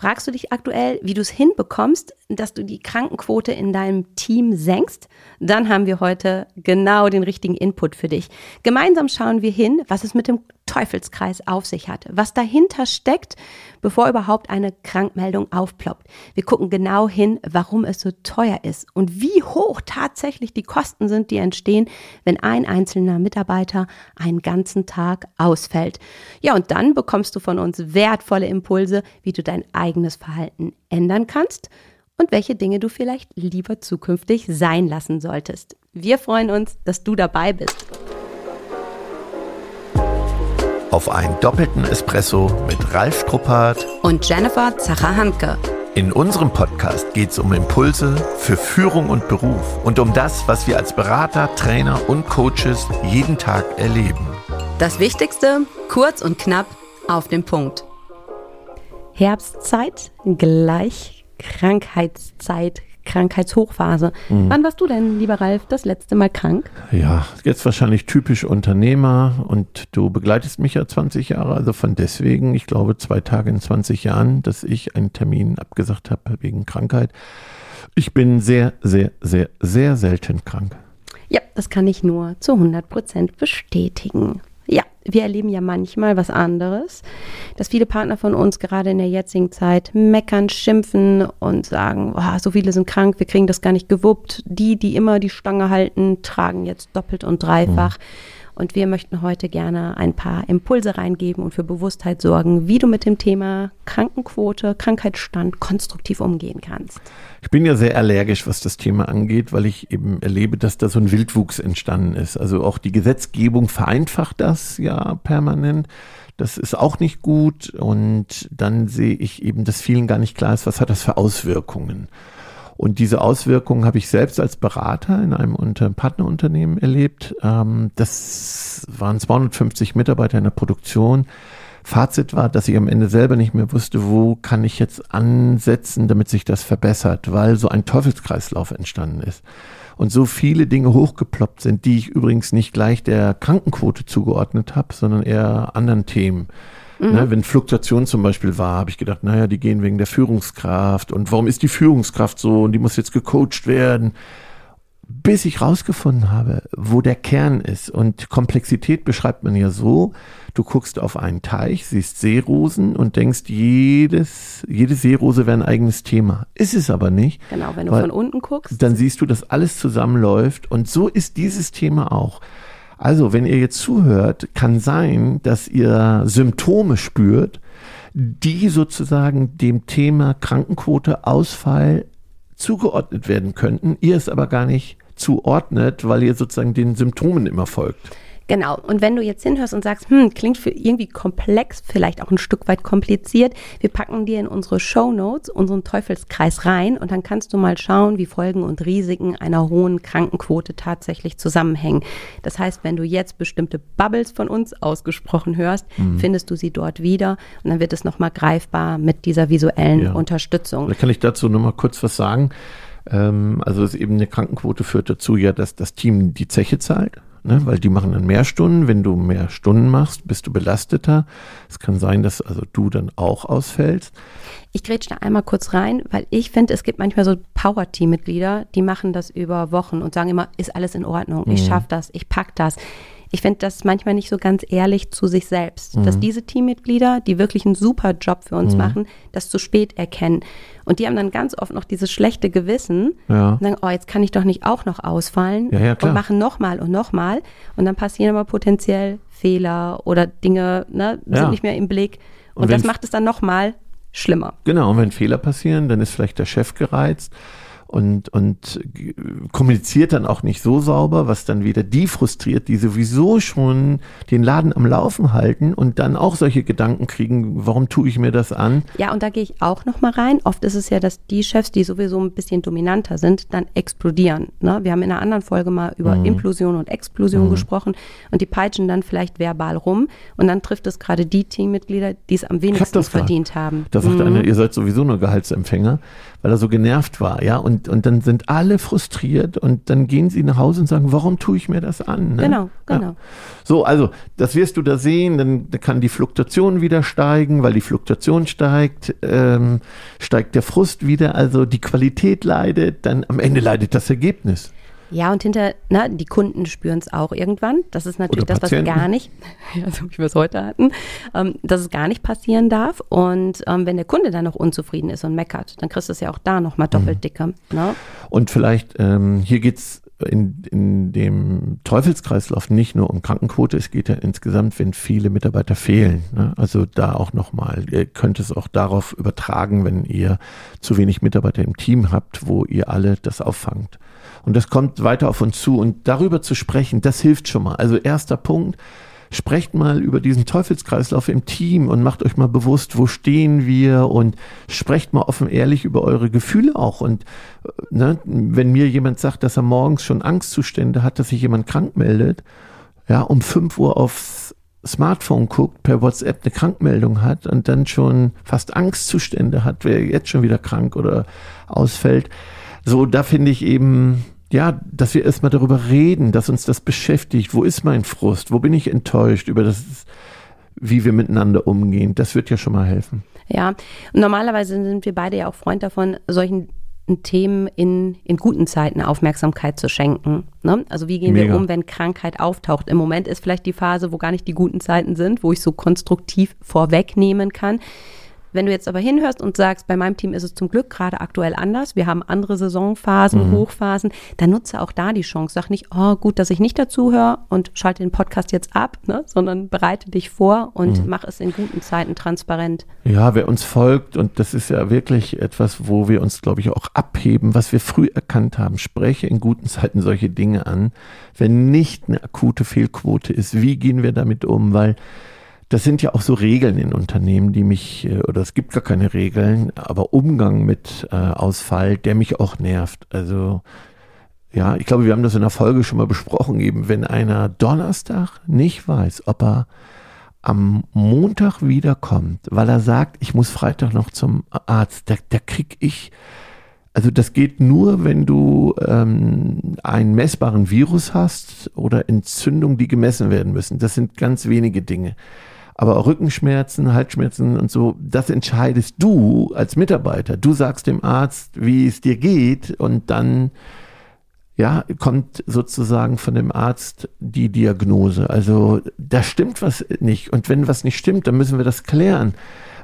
Fragst du dich aktuell, wie du es hinbekommst, dass du die Krankenquote in deinem Team senkst? Dann haben wir heute genau den richtigen Input für dich. Gemeinsam schauen wir hin, was es mit dem Teufelskreis auf sich hat, was dahinter steckt, bevor überhaupt eine Krankmeldung aufploppt. Wir gucken genau hin, warum es so teuer ist und wie hoch tatsächlich die Kosten sind, die entstehen, wenn ein einzelner Mitarbeiter einen ganzen Tag ausfällt. Ja, und dann bekommst du von uns wertvolle Impulse, wie du dein eigenes Verhalten ändern kannst und welche Dinge du vielleicht lieber zukünftig sein lassen solltest. Wir freuen uns, dass du dabei bist auf einen doppelten Espresso mit Ralf Struppert und Jennifer Zacher-Hanke. In unserem Podcast geht es um Impulse für Führung und Beruf und um das, was wir als Berater, Trainer und Coaches jeden Tag erleben. Das Wichtigste, kurz und knapp, auf den Punkt. Herbstzeit gleich Krankheitszeit Krankheitshochphase. Mhm. Wann warst du denn, lieber Ralf, das letzte Mal krank? Ja, jetzt wahrscheinlich typisch Unternehmer und du begleitest mich ja 20 Jahre, also von deswegen, ich glaube, zwei Tage in 20 Jahren, dass ich einen Termin abgesagt habe wegen Krankheit. Ich bin sehr, sehr, sehr, sehr selten krank. Ja, das kann ich nur zu 100 Prozent bestätigen wir erleben ja manchmal was anderes, dass viele Partner von uns gerade in der jetzigen Zeit meckern, schimpfen und sagen, oh, so viele sind krank, wir kriegen das gar nicht gewuppt. Die, die immer die Stange halten, tragen jetzt doppelt und dreifach. Mhm. Und wir möchten heute gerne ein paar Impulse reingeben und für Bewusstheit sorgen, wie du mit dem Thema Krankenquote, Krankheitsstand konstruktiv umgehen kannst. Ich bin ja sehr allergisch, was das Thema angeht, weil ich eben erlebe, dass da so ein Wildwuchs entstanden ist. Also auch die Gesetzgebung vereinfacht das ja permanent. Das ist auch nicht gut. Und dann sehe ich eben, dass vielen gar nicht klar ist, was hat das für Auswirkungen. Und diese Auswirkungen habe ich selbst als Berater in einem Unter Partnerunternehmen erlebt. Ähm, das waren 250 Mitarbeiter in der Produktion. Fazit war, dass ich am Ende selber nicht mehr wusste, wo kann ich jetzt ansetzen, damit sich das verbessert, weil so ein Teufelskreislauf entstanden ist. Und so viele Dinge hochgeploppt sind, die ich übrigens nicht gleich der Krankenquote zugeordnet habe, sondern eher anderen Themen. Mhm. Ne, wenn Fluktuation zum Beispiel war, habe ich gedacht, naja, die gehen wegen der Führungskraft und warum ist die Führungskraft so und die muss jetzt gecoacht werden. Bis ich rausgefunden habe, wo der Kern ist. Und Komplexität beschreibt man ja so, du guckst auf einen Teich, siehst Seerosen und denkst, jedes, jede Seerose wäre ein eigenes Thema. Ist es aber nicht. Genau, wenn du von unten guckst. Dann siehst du, dass alles zusammenläuft. Und so ist dieses Thema auch. Also, wenn ihr jetzt zuhört, kann sein, dass ihr Symptome spürt, die sozusagen dem Thema Krankenquote, Ausfall zugeordnet werden könnten. Ihr es aber gar nicht zuordnet, weil ihr sozusagen den Symptomen immer folgt. Genau. Und wenn du jetzt hinhörst und sagst, hm, klingt für irgendwie komplex, vielleicht auch ein Stück weit kompliziert, wir packen dir in unsere Show Notes unseren Teufelskreis rein und dann kannst du mal schauen, wie Folgen und Risiken einer hohen Krankenquote tatsächlich zusammenhängen. Das heißt, wenn du jetzt bestimmte Bubbles von uns ausgesprochen hörst, mhm. findest du sie dort wieder und dann wird es nochmal greifbar mit dieser visuellen ja. Unterstützung. Da kann ich dazu nochmal kurz was sagen. Ähm, also es eben eine Krankenquote führt dazu ja, dass das Team die Zeche zahlt ne? weil die machen dann mehr Stunden. Wenn du mehr Stunden machst, bist du belasteter. Es kann sein, dass also du dann auch ausfällst. Ich grätsch da einmal kurz rein, weil ich finde, es gibt manchmal so Power-Team-Mitglieder, die machen das über Wochen und sagen immer, ist alles in Ordnung, ich mhm. schaffe das, ich pack das ich finde das manchmal nicht so ganz ehrlich zu sich selbst, mhm. dass diese Teammitglieder, die wirklich einen super Job für uns mhm. machen, das zu spät erkennen. Und die haben dann ganz oft noch dieses schlechte Gewissen ja. und sagen, oh, jetzt kann ich doch nicht auch noch ausfallen ja, ja, und machen nochmal und nochmal. Und dann passieren aber potenziell Fehler oder Dinge ne, sind nicht mehr im Blick. Und, und das macht es dann nochmal schlimmer. Genau, und wenn Fehler passieren, dann ist vielleicht der Chef gereizt und, und kommuniziert dann auch nicht so sauber, was dann wieder die frustriert, die sowieso schon den Laden am Laufen halten und dann auch solche Gedanken kriegen, warum tue ich mir das an? Ja, und da gehe ich auch nochmal rein. Oft ist es ja, dass die Chefs, die sowieso ein bisschen dominanter sind, dann explodieren. Ne? Wir haben in einer anderen Folge mal über mhm. Implosion und Explosion mhm. gesprochen und die peitschen dann vielleicht verbal rum und dann trifft es gerade die Teammitglieder, die es am wenigsten verdient haben. Da sagt mhm. einer, ihr seid sowieso nur Gehaltsempfänger, weil er so genervt war, ja, und Und, dann sind alle frustriert und dann gehen sie nach Hause und sagen, warum tue ich mir das an? Ne? Genau, genau. Ja. So, also das wirst du da sehen, dann kann die Fluktuation wieder steigen, weil die Fluktuation steigt, ähm, steigt der Frust wieder, also die Qualität leidet, dann am Ende leidet das Ergebnis. Ja, und hinter, na, die Kunden spüren es auch irgendwann. Das ist natürlich das, was gar nicht, also wie wir es heute hatten, ähm, dass es gar nicht passieren darf. Und ähm, wenn der Kunde dann noch unzufrieden ist und meckert, dann kriegst du es ja auch da nochmal doppelt mhm. dicker. Ne? Und vielleicht, ähm, hier geht es in, in dem Teufelskreislauf nicht nur um Krankenquote, es geht ja insgesamt, wenn viele Mitarbeiter fehlen. Ne? Also da auch nochmal, ihr könnt es auch darauf übertragen, wenn ihr zu wenig Mitarbeiter im Team habt, wo ihr alle das auffangt. Und das kommt weiter auf uns zu. Und darüber zu sprechen, das hilft schon mal. Also erster Punkt, sprecht mal über diesen Teufelskreislauf im Team und macht euch mal bewusst, wo stehen wir und sprecht mal offen ehrlich über eure Gefühle auch. Und ne, wenn mir jemand sagt, dass er morgens schon Angstzustände hat, dass sich jemand krank meldet, ja, um 5 Uhr aufs Smartphone guckt, per WhatsApp eine Krankmeldung hat und dann schon fast Angstzustände hat, wer jetzt schon wieder krank oder ausfällt, so, da finde ich eben, ja, dass wir erstmal darüber reden, dass uns das beschäftigt. Wo ist mein Frust? Wo bin ich enttäuscht über das, wie wir miteinander umgehen? Das wird ja schon mal helfen. Ja, normalerweise sind wir beide ja auch Freund davon, solchen Themen in, in guten Zeiten Aufmerksamkeit zu schenken. Ne? Also wie gehen Mega. wir um, wenn Krankheit auftaucht? Im Moment ist vielleicht die Phase, wo gar nicht die guten Zeiten sind, wo ich so konstruktiv vorwegnehmen kann. Wenn du jetzt aber hinhörst und sagst, bei meinem Team ist es zum Glück gerade aktuell anders, wir haben andere Saisonphasen, mhm. Hochphasen, dann nutze auch da die Chance. Sag nicht, oh gut, dass ich nicht dazuhöre und schalte den Podcast jetzt ab, ne? sondern bereite dich vor und mhm. mach es in guten Zeiten transparent. Ja, wer uns folgt, und das ist ja wirklich etwas, wo wir uns, glaube ich, auch abheben, was wir früh erkannt haben, spreche in guten Zeiten solche Dinge an. Wenn nicht eine akute Fehlquote ist, wie gehen wir damit um? Weil das sind ja auch so Regeln in Unternehmen, die mich, äh, oder es gibt gar keine Regeln, aber Umgang mit äh, Ausfall, der mich auch nervt. Also ja, ich glaube, wir haben das in der Folge schon mal besprochen, eben wenn einer Donnerstag nicht weiß, ob er am Montag wiederkommt, weil er sagt, ich muss Freitag noch zum Arzt, da, da krieg ich, also das geht nur, wenn du ähm, einen messbaren Virus hast oder Entzündungen, die gemessen werden müssen. Das sind ganz wenige Dinge. Aber Rückenschmerzen, Halsschmerzen und so, das entscheidest du als Mitarbeiter. Du sagst dem Arzt, wie es dir geht und dann ja, kommt sozusagen von dem Arzt die Diagnose. Also da stimmt was nicht. Und wenn was nicht stimmt, dann müssen wir das klären.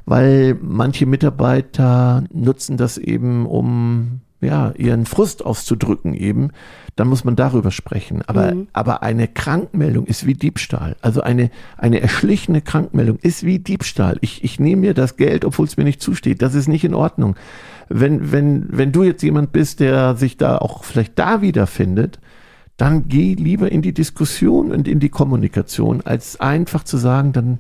Weil manche Mitarbeiter nutzen das eben, um ja, ihren Frust auszudrücken eben dann muss man darüber sprechen. Aber, mhm. aber eine Krankmeldung ist wie Diebstahl. Also eine, eine erschlichene Krankmeldung ist wie Diebstahl. Ich, ich nehme mir das Geld, obwohl es mir nicht zusteht. Das ist nicht in Ordnung. Wenn, wenn, wenn du jetzt jemand bist, der sich da auch vielleicht da wiederfindet, dann geh lieber in die Diskussion und in die Kommunikation, als einfach zu sagen, dann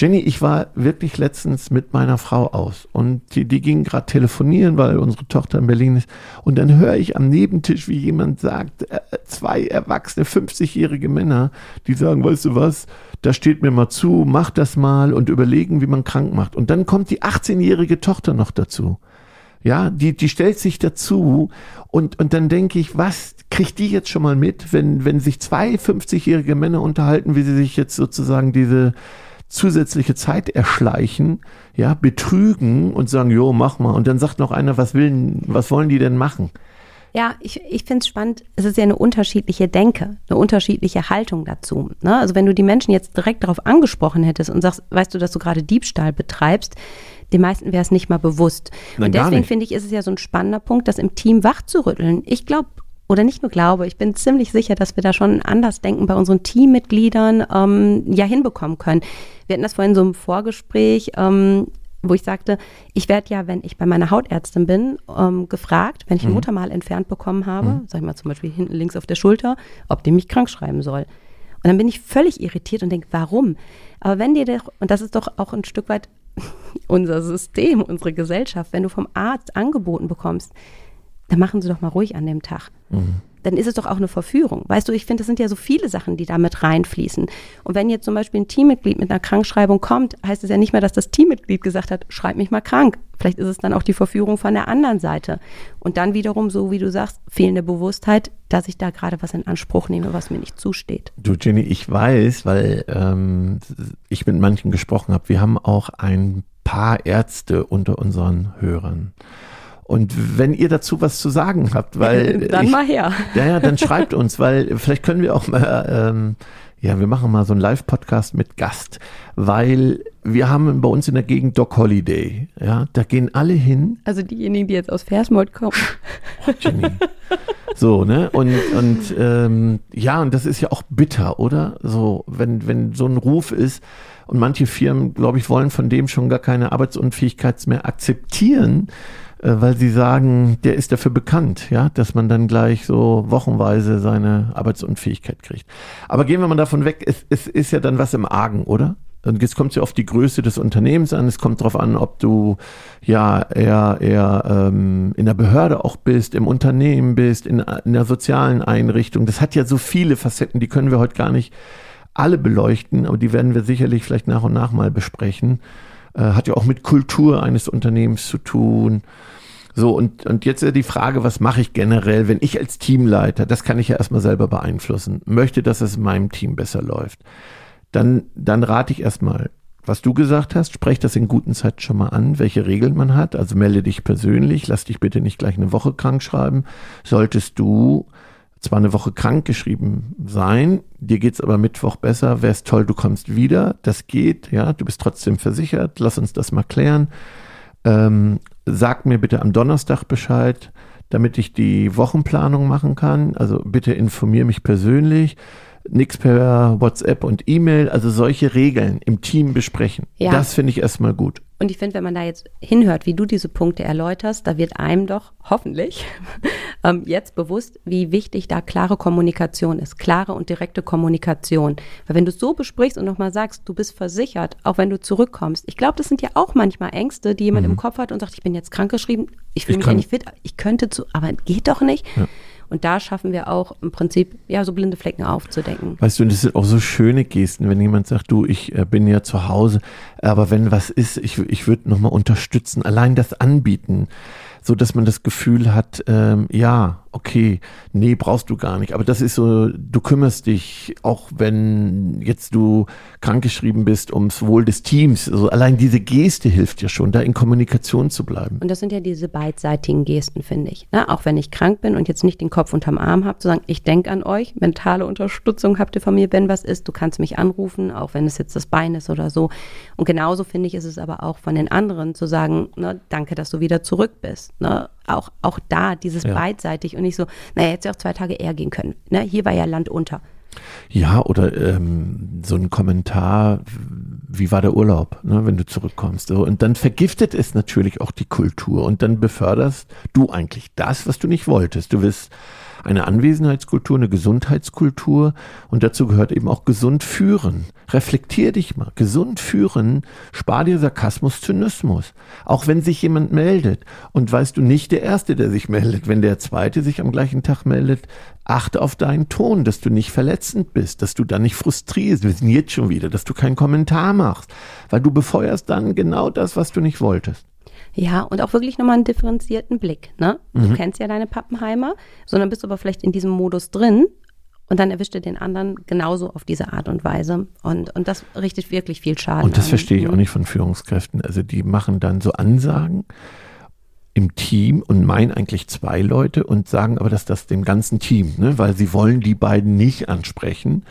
Jenny, ich war wirklich letztens mit meiner Frau aus und die, die ging gerade telefonieren, weil unsere Tochter in Berlin ist. Und dann höre ich am Nebentisch, wie jemand sagt, äh, zwei erwachsene 50-jährige Männer, die sagen, weißt du was, da steht mir mal zu, mach das mal und überlegen, wie man krank macht. Und dann kommt die 18-jährige Tochter noch dazu. Ja, die, die stellt sich dazu und, und dann denke ich, was kriegt die jetzt schon mal mit, wenn, wenn sich zwei 50-jährige Männer unterhalten, wie sie sich jetzt sozusagen diese zusätzliche Zeit erschleichen, ja, betrügen und sagen, jo, mach mal. Und dann sagt noch einer, was will, was wollen die denn machen? Ja, ich, ich finde es spannend. Es ist ja eine unterschiedliche Denke, eine unterschiedliche Haltung dazu. Ne? Also wenn du die Menschen jetzt direkt darauf angesprochen hättest und sagst, weißt du, dass du gerade Diebstahl betreibst, den meisten wäre es nicht mal bewusst. Nein, und deswegen finde ich, ist es ja so ein spannender Punkt, das im Team wachzurütteln. Ich glaube, oder nicht nur glaube, ich bin ziemlich sicher, dass wir da schon anders denken bei unseren Teammitgliedern ähm, ja hinbekommen können. Wir hatten das vorhin so im Vorgespräch, ähm, wo ich sagte, ich werde ja, wenn ich bei meiner Hautärztin bin, ähm, gefragt, wenn ich ein mhm. Muttermal entfernt bekommen habe, mhm. sag ich mal zum Beispiel hinten links auf der Schulter, ob die mich krank schreiben soll. Und dann bin ich völlig irritiert und denke, warum? Aber wenn dir doch, und das ist doch auch ein Stück weit unser System, unsere Gesellschaft, wenn du vom Arzt angeboten bekommst, dann machen Sie doch mal ruhig an dem Tag. Mhm. dann ist es doch auch eine Verführung. Weißt du, ich finde, das sind ja so viele Sachen, die da mit reinfließen. Und wenn jetzt zum Beispiel ein Teammitglied mit einer Krankschreibung kommt, heißt es ja nicht mehr, dass das Teammitglied gesagt hat, schreib mich mal krank. Vielleicht ist es dann auch die Verführung von der anderen Seite. Und dann wiederum, so wie du sagst, fehlende Bewusstheit, dass ich da gerade was in Anspruch nehme, was mir nicht zusteht. Du, Jenny, ich weiß, weil ähm, ich mit manchen gesprochen habe, wir haben auch ein paar Ärzte unter unseren Hörern. Und wenn ihr dazu was zu sagen habt, weil. dann ich, mal her. Ja, ja, dann schreibt uns, weil vielleicht können wir auch mal, ähm, ja, wir machen mal so einen Live-Podcast mit Gast, weil wir haben bei uns in der Gegend Doc Holiday. Ja, da gehen alle hin. Also diejenigen, die jetzt aus Versmold kommen. Oh, Jenny. So, ne? Und, und ähm, ja, und das ist ja auch bitter, oder? So, wenn, wenn so ein Ruf ist, und manche Firmen, glaube ich, wollen von dem schon gar keine Arbeitsunfähigkeit mehr akzeptieren, weil sie sagen, der ist dafür bekannt, ja, dass man dann gleich so wochenweise seine Arbeitsunfähigkeit kriegt. Aber gehen wir mal davon weg, es, es ist ja dann was im Argen, oder? Und jetzt kommt es ja auf die Größe des Unternehmens an. Es kommt darauf an, ob du ja eher, eher ähm, in der Behörde auch bist, im Unternehmen bist, in, in der sozialen Einrichtung. Das hat ja so viele Facetten, die können wir heute gar nicht alle beleuchten, aber die werden wir sicherlich vielleicht nach und nach mal besprechen. Äh, hat ja auch mit Kultur eines Unternehmens zu tun. So, und, und jetzt die Frage, was mache ich generell, wenn ich als Teamleiter, das kann ich ja erstmal selber beeinflussen, möchte, dass es in meinem Team besser läuft, dann, dann rate ich erstmal, was du gesagt hast, sprech das in guten Zeiten schon mal an, welche Regeln man hat. Also melde dich persönlich, lass dich bitte nicht gleich eine Woche krank schreiben. Solltest du zwar eine Woche krank geschrieben sein, dir geht's aber Mittwoch besser, wär's toll, du kommst wieder, das geht, ja, du bist trotzdem versichert, lass uns das mal klären. Ähm, sag mir bitte am Donnerstag Bescheid, damit ich die Wochenplanung machen kann. Also bitte informier mich persönlich nichts per WhatsApp und E-Mail, also solche Regeln im Team besprechen. Ja. Das finde ich erstmal gut. Und ich finde, wenn man da jetzt hinhört, wie du diese Punkte erläuterst, da wird einem doch hoffentlich ähm, jetzt bewusst, wie wichtig da klare Kommunikation ist, klare und direkte Kommunikation. Weil wenn du es so besprichst und nochmal sagst, du bist versichert, auch wenn du zurückkommst, ich glaube, das sind ja auch manchmal Ängste, die jemand mhm. im Kopf hat und sagt, ich bin jetzt krankgeschrieben, ich fühle mich ja nicht fit, ich könnte zu, aber geht doch nicht. Ja. Und da schaffen wir auch im Prinzip, ja, so blinde Flecken aufzudecken. Weißt du, das sind auch so schöne Gesten, wenn jemand sagt, du, ich äh, bin ja zu Hause, aber wenn was ist, ich, ich würde nochmal unterstützen, allein das anbieten so dass man das Gefühl hat, ähm, ja, okay, nee, brauchst du gar nicht. Aber das ist so, du kümmerst dich, auch wenn jetzt du krankgeschrieben bist, ums Wohl des Teams. Also allein diese Geste hilft dir schon, da in Kommunikation zu bleiben. Und das sind ja diese beidseitigen Gesten, finde ich. Ne? Auch wenn ich krank bin und jetzt nicht den Kopf unterm Arm habe, zu sagen, ich denke an euch, mentale Unterstützung habt ihr von mir, wenn was ist, du kannst mich anrufen, auch wenn es jetzt das Bein ist oder so. Und genauso finde ich, ist es aber auch von den anderen zu sagen, ne, danke, dass du wieder zurück bist. Ne? Auch, auch da dieses ja. beidseitig und nicht so, naja, hätte ja auch zwei Tage eher gehen können. Ne? Hier war ja Land unter. Ja, oder ähm, so ein Kommentar, wie war der Urlaub, ne, wenn du zurückkommst. So. Und dann vergiftet es natürlich auch die Kultur und dann beförderst du eigentlich das, was du nicht wolltest. Du wirst eine Anwesenheitskultur, eine Gesundheitskultur und dazu gehört eben auch gesund führen. Reflektier dich mal. Gesund führen, spar dir Sarkasmus, Zynismus. Auch wenn sich jemand meldet und weißt du nicht der Erste, der sich meldet, wenn der Zweite sich am gleichen Tag meldet, achte auf deinen Ton, dass du nicht verletzend bist, dass du dann nicht frustrierst, wir sind jetzt schon wieder, dass du keinen Kommentar machst, weil du befeuerst dann genau das, was du nicht wolltest. Ja, und auch wirklich nochmal einen differenzierten Blick. Ne? Du mhm. kennst ja deine Pappenheimer, sondern bist aber vielleicht in diesem Modus drin und dann erwischt er den anderen genauso auf diese Art und Weise. Und, und das richtet wirklich viel Schaden. Und das an. verstehe ich auch mhm. nicht von Führungskräften. Also die machen dann so Ansagen im Team und meinen eigentlich zwei Leute und sagen aber, dass das dem ganzen Team, ne, weil sie wollen die beiden nicht ansprechen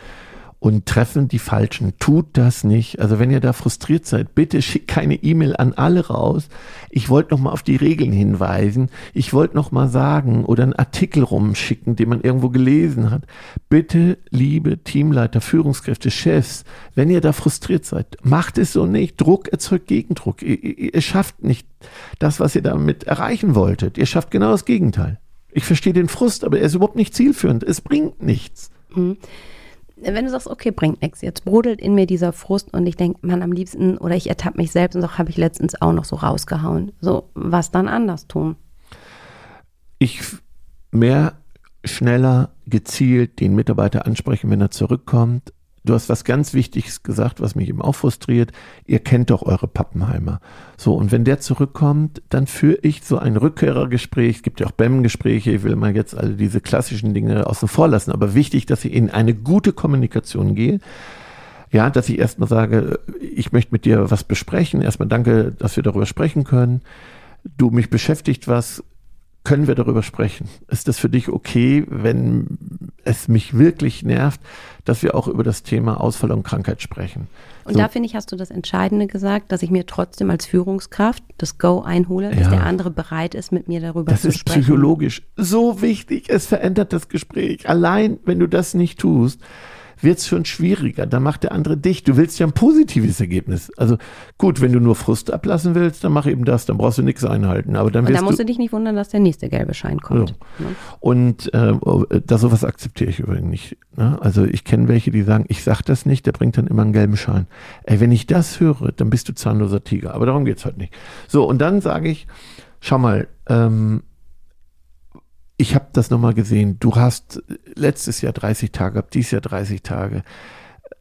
und treffen die Falschen. Tut das nicht. Also wenn ihr da frustriert seid, bitte schickt keine E-Mail an alle raus. Ich wollte noch mal auf die Regeln hinweisen. Ich wollte noch mal sagen oder einen Artikel rumschicken, den man irgendwo gelesen hat. Bitte, liebe Teamleiter, Führungskräfte, Chefs, wenn ihr da frustriert seid, macht es so nicht. Druck erzeugt Gegendruck. Ihr, ihr, ihr schafft nicht das, was ihr damit erreichen wolltet. Ihr schafft genau das Gegenteil. Ich verstehe den Frust, aber er ist überhaupt nicht zielführend. Es bringt nichts. Mhm wenn du sagst, okay, bringt nichts, jetzt brodelt in mir dieser Frust und ich denke, man am liebsten, oder ich ertappe mich selbst und sage, habe ich letztens auch noch so rausgehauen. So, was dann anders tun? Ich mehr schneller, gezielt den Mitarbeiter ansprechen, wenn er zurückkommt. Du hast was ganz Wichtiges gesagt, was mich eben auch frustriert. Ihr kennt doch eure Pappenheimer. So, und wenn der zurückkommt, dann führe ich so ein Rückkehrergespräch. Es gibt ja auch BEM-Gespräche. Ich will mal jetzt alle diese klassischen Dinge außen vor lassen. Aber wichtig, dass ich in eine gute Kommunikation gehe. Ja, dass ich erstmal sage, ich möchte mit dir was besprechen. Erstmal danke, dass wir darüber sprechen können. Du, mich beschäftigt was können wir darüber sprechen? Ist das für dich okay, wenn es mich wirklich nervt, dass wir auch über das Thema Ausfall und Krankheit sprechen? Und so. da finde ich, hast du das Entscheidende gesagt, dass ich mir trotzdem als Führungskraft das Go einhole, dass ja. der andere bereit ist, mit mir darüber das zu sprechen. Das ist psychologisch so wichtig. Es verändert das Gespräch. Allein, wenn du das nicht tust, wird es schon schwieriger. Da macht der andere dich. Du willst ja ein positives Ergebnis. Also gut, wenn du nur Frust ablassen willst, dann mach eben das. Dann brauchst du nichts einhalten. Aber dann Und da musst du, dich nicht wundern, dass der nächste gelbe Schein kommt. Ja. Ne? Und äh, da sowas akzeptiere ich übrigens nicht. Ne? Also ich kenne welche, die sagen, ich sag das nicht, der bringt dann immer einen gelben Schein. Ey, wenn ich das höre, dann bist du zahnloser Tiger. Aber darum geht's heute nicht. So, und dann sage ich, schau mal, ähm, ich habe das nochmal gesehen. Du hast letztes Jahr 30 Tage gehabt, dieses Jahr 30 Tage.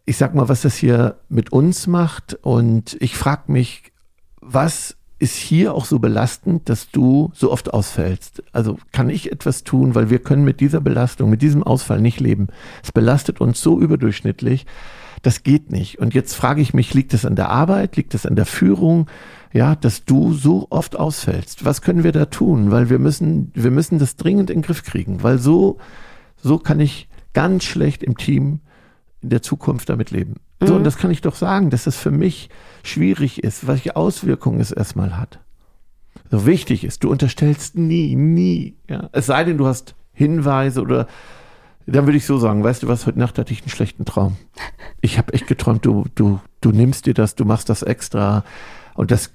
Ich sag mal, was das hier mit uns macht. Und ich frage mich, was ist hier auch so belastend, dass du so oft ausfällst? Also kann ich etwas tun, weil wir können mit dieser Belastung, mit diesem Ausfall nicht leben. Es belastet uns so überdurchschnittlich. Das geht nicht. Und jetzt frage ich mich, liegt es an der Arbeit? Liegt es an der Führung? Ja, dass du so oft ausfällst. Was können wir da tun? Weil wir müssen, wir müssen das dringend in den Griff kriegen, weil so, so kann ich ganz schlecht im Team in der Zukunft damit leben. So, mhm. und das kann ich doch sagen, dass das für mich schwierig ist, welche Auswirkungen es erstmal hat. So wichtig ist, du unterstellst nie, nie, ja. Es sei denn, du hast Hinweise oder dann würde ich so sagen, weißt du was, heute Nacht hatte ich einen schlechten Traum. Ich habe echt geträumt, du, du, du nimmst dir das, du machst das extra. Und das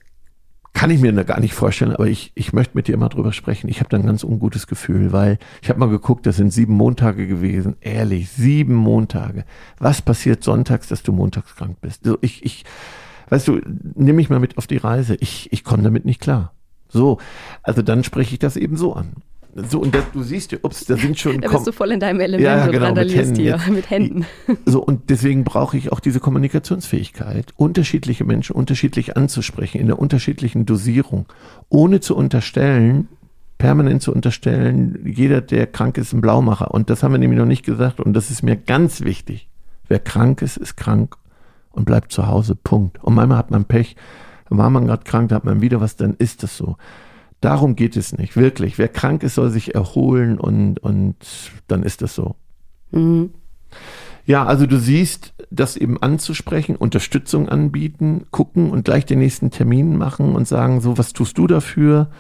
kann ich mir gar nicht vorstellen, aber ich, ich möchte mit dir mal drüber sprechen. Ich habe da ein ganz ungutes Gefühl, weil ich habe mal geguckt, das sind sieben Montage gewesen. Ehrlich, sieben Montage. Was passiert sonntags, dass du montags krank bist? So, ich, ich, weißt du, nimm mich mal mit auf die Reise. Ich, ich komme damit nicht klar. So, also dann spreche ich das eben so an. So, und das, du siehst, ups, da sind schon. Da bist du voll in deinem Element ja, genau, randalierst mit Händen, hier, mit Händen. So, und deswegen brauche ich auch diese Kommunikationsfähigkeit, unterschiedliche Menschen unterschiedlich anzusprechen, in der unterschiedlichen Dosierung, ohne zu unterstellen, permanent zu unterstellen, jeder, der krank ist, ein Blaumacher. Und das haben wir nämlich noch nicht gesagt, und das ist mir ganz wichtig. Wer krank ist, ist krank und bleibt zu Hause. Punkt. Und manchmal hat man Pech, war man gerade krank, da hat man wieder was, dann ist das so. Darum geht es nicht, wirklich. Wer krank ist, soll sich erholen und, und dann ist das so. Mhm. Ja, also du siehst, das eben anzusprechen, Unterstützung anbieten, gucken und gleich den nächsten Termin machen und sagen, so, was tust du dafür?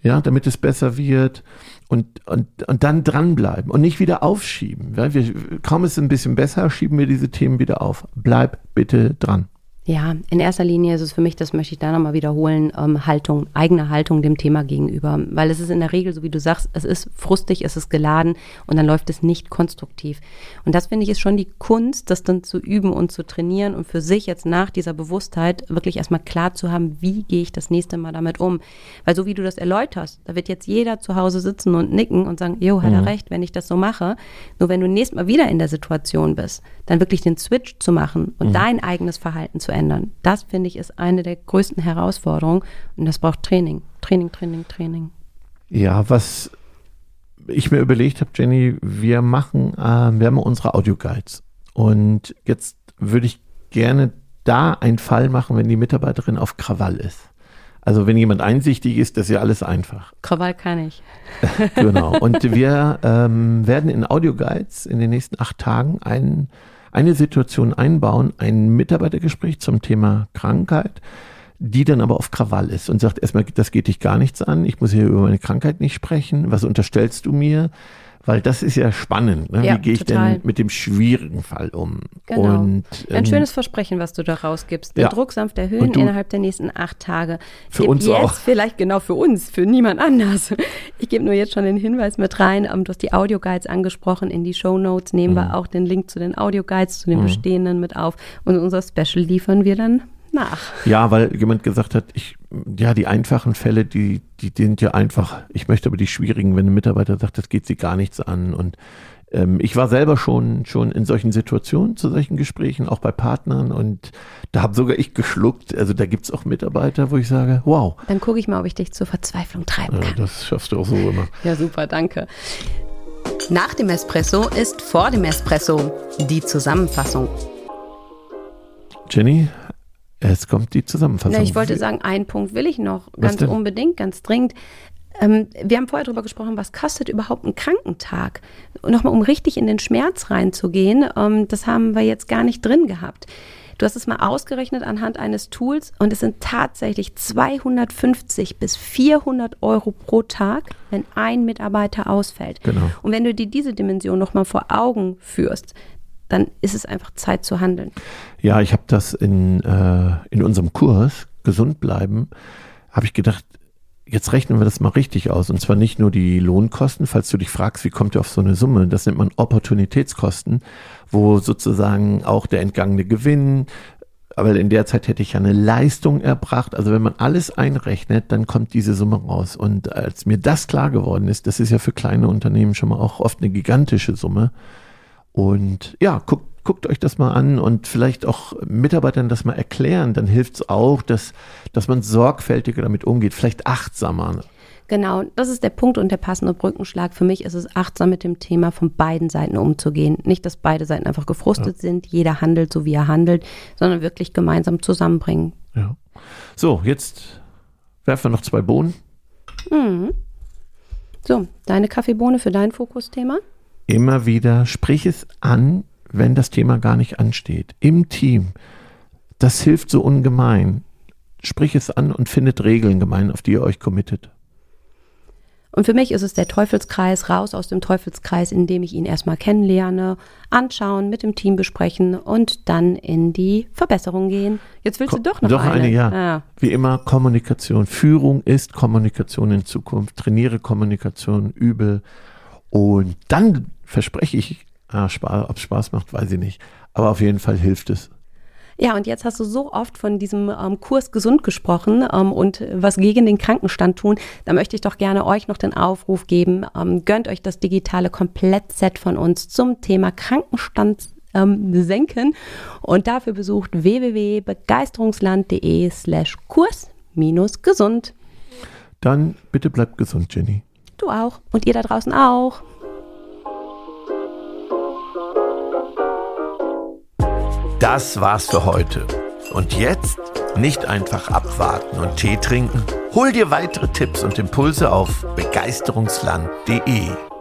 Ja, damit es besser wird und, und, und dann dranbleiben und nicht wieder aufschieben. Weil wir, kaum ist es ein bisschen besser, schieben wir diese Themen wieder auf. Bleib bitte dran. Ja, in erster Linie ist es für mich, das möchte ich da nochmal wiederholen, ähm, Haltung, eigene Haltung dem Thema gegenüber. Weil es ist in der Regel, so wie du sagst, es ist frustig, es ist geladen und dann läuft es nicht konstruktiv. Und das finde ich ist schon die Kunst, das dann zu üben und zu trainieren und für sich jetzt nach dieser Bewusstheit wirklich erstmal klar zu haben, wie gehe ich das nächste Mal damit um. Weil so wie du das erläuterst, da wird jetzt jeder zu Hause sitzen und nicken und sagen, jo, hat mhm. er recht, wenn ich das so mache. Nur wenn du nächstes Mal wieder in der Situation bist, dann wirklich den Switch zu machen und mhm. dein eigenes Verhalten zu ändern. Das finde ich ist eine der größten Herausforderungen und das braucht Training. Training, Training, Training. Ja, was ich mir überlegt habe, Jenny, wir machen, äh, wir haben unsere Audioguides und jetzt würde ich gerne da einen Fall machen, wenn die Mitarbeiterin auf Krawall ist. Also wenn jemand einsichtig ist, das ist ja alles einfach. Krawall kann ich. genau. Und wir ähm, werden in Audioguides in den nächsten acht Tagen einen eine Situation einbauen, ein Mitarbeitergespräch zum Thema Krankheit, die dann aber auf Krawall ist und sagt erstmal, das geht dich gar nichts an, ich muss hier über meine Krankheit nicht sprechen, was unterstellst du mir? Weil das ist ja spannend. Ne? Ja, Wie gehe ich denn mit dem schwierigen Fall um? Genau. Und, ähm, Ein schönes Versprechen, was du da rausgibst. Den Ja. Druck sanft erhöhen du- innerhalb der nächsten acht Tage. Für Gib uns jetzt auch. vielleicht genau für uns, für niemand anders. Ich gebe nur jetzt schon den Hinweis mit rein. Ähm, Du hast die Audioguides angesprochen. In die Show Notes nehmen Mhm. wir auch den Link zu den Audioguides, zu den bestehenden mit auf. Und unser Special liefern wir dann nach. Ja, weil jemand gesagt hat, ich, ja, die einfachen Fälle, die, die sind ja einfach, ich möchte aber die schwierigen, wenn ein Mitarbeiter sagt, das geht sie gar nichts an. Und ähm, ich war selber schon, schon in solchen Situationen, zu solchen Gesprächen, auch bei Partnern und da habe sogar ich geschluckt. Also da gibt es auch Mitarbeiter, wo ich sage, wow. Dann gucke ich mal, ob ich dich zur Verzweiflung treiben kann. Ja, das schaffst du auch so immer. Ja, super, danke. Nach dem Espresso ist vor dem Espresso die Zusammenfassung. Jenny, es kommt die Zusammenfassung. Na, ich wollte sagen, einen Punkt will ich noch, ganz unbedingt, ganz dringend. Ähm, wir haben vorher darüber gesprochen, was kostet überhaupt ein Krankentag? Nochmal, um richtig in den Schmerz reinzugehen, ähm, das haben wir jetzt gar nicht drin gehabt. Du hast es mal ausgerechnet anhand eines Tools und es sind tatsächlich 250 bis 400 Euro pro Tag, wenn ein Mitarbeiter ausfällt. Genau. Und wenn du dir diese Dimension nochmal vor Augen führst, dann ist es einfach Zeit zu handeln. Ja, ich habe das in, äh, in unserem Kurs Gesund bleiben, habe ich gedacht, jetzt rechnen wir das mal richtig aus. Und zwar nicht nur die Lohnkosten, falls du dich fragst, wie kommt ihr auf so eine Summe? Das nennt man Opportunitätskosten, wo sozusagen auch der entgangene Gewinn, aber in der Zeit hätte ich ja eine Leistung erbracht. Also wenn man alles einrechnet, dann kommt diese Summe raus. Und als mir das klar geworden ist, das ist ja für kleine Unternehmen schon mal auch oft eine gigantische Summe, und ja, guckt, guckt euch das mal an und vielleicht auch Mitarbeitern das mal erklären. Dann hilft es auch, dass, dass man sorgfältiger damit umgeht, vielleicht achtsamer. Genau, das ist der Punkt und der passende Brückenschlag. Für mich ist es achtsam mit dem Thema von beiden Seiten umzugehen. Nicht, dass beide Seiten einfach gefrustet ja. sind, jeder handelt so, wie er handelt, sondern wirklich gemeinsam zusammenbringen. Ja. So, jetzt werfen wir noch zwei Bohnen. Mhm. So, deine Kaffeebohne für dein Fokusthema? Immer wieder, sprich es an, wenn das Thema gar nicht ansteht. Im Team. Das hilft so ungemein. Sprich es an und findet Regeln gemein, auf die ihr euch committet. Und für mich ist es der Teufelskreis, raus aus dem Teufelskreis, indem ich ihn erstmal kennenlerne, anschauen, mit dem Team besprechen und dann in die Verbesserung gehen. Jetzt willst Ko du doch noch doch eine. eine ja. ja. Wie immer Kommunikation. Führung ist Kommunikation in Zukunft. Trainiere Kommunikation, übe und dann verspreche ich, ah, ob es Spaß macht, weiß ich nicht. Aber auf jeden Fall hilft es. Ja, und jetzt hast du so oft von diesem ähm, Kurs gesund gesprochen ähm, und was gegen den Krankenstand tun. Da möchte ich doch gerne euch noch den Aufruf geben. Ähm, gönnt euch das digitale Komplettset von uns zum Thema Krankenstand ähm, senken. Und dafür besucht www.begeisterungsland.de slash Kurs minus gesund. Dann bitte bleibt gesund, Jenny. Du auch. Und ihr da draußen auch. Das war's für heute. Und jetzt nicht einfach abwarten und Tee trinken. Hol dir weitere Tipps und Impulse auf begeisterungsland.de.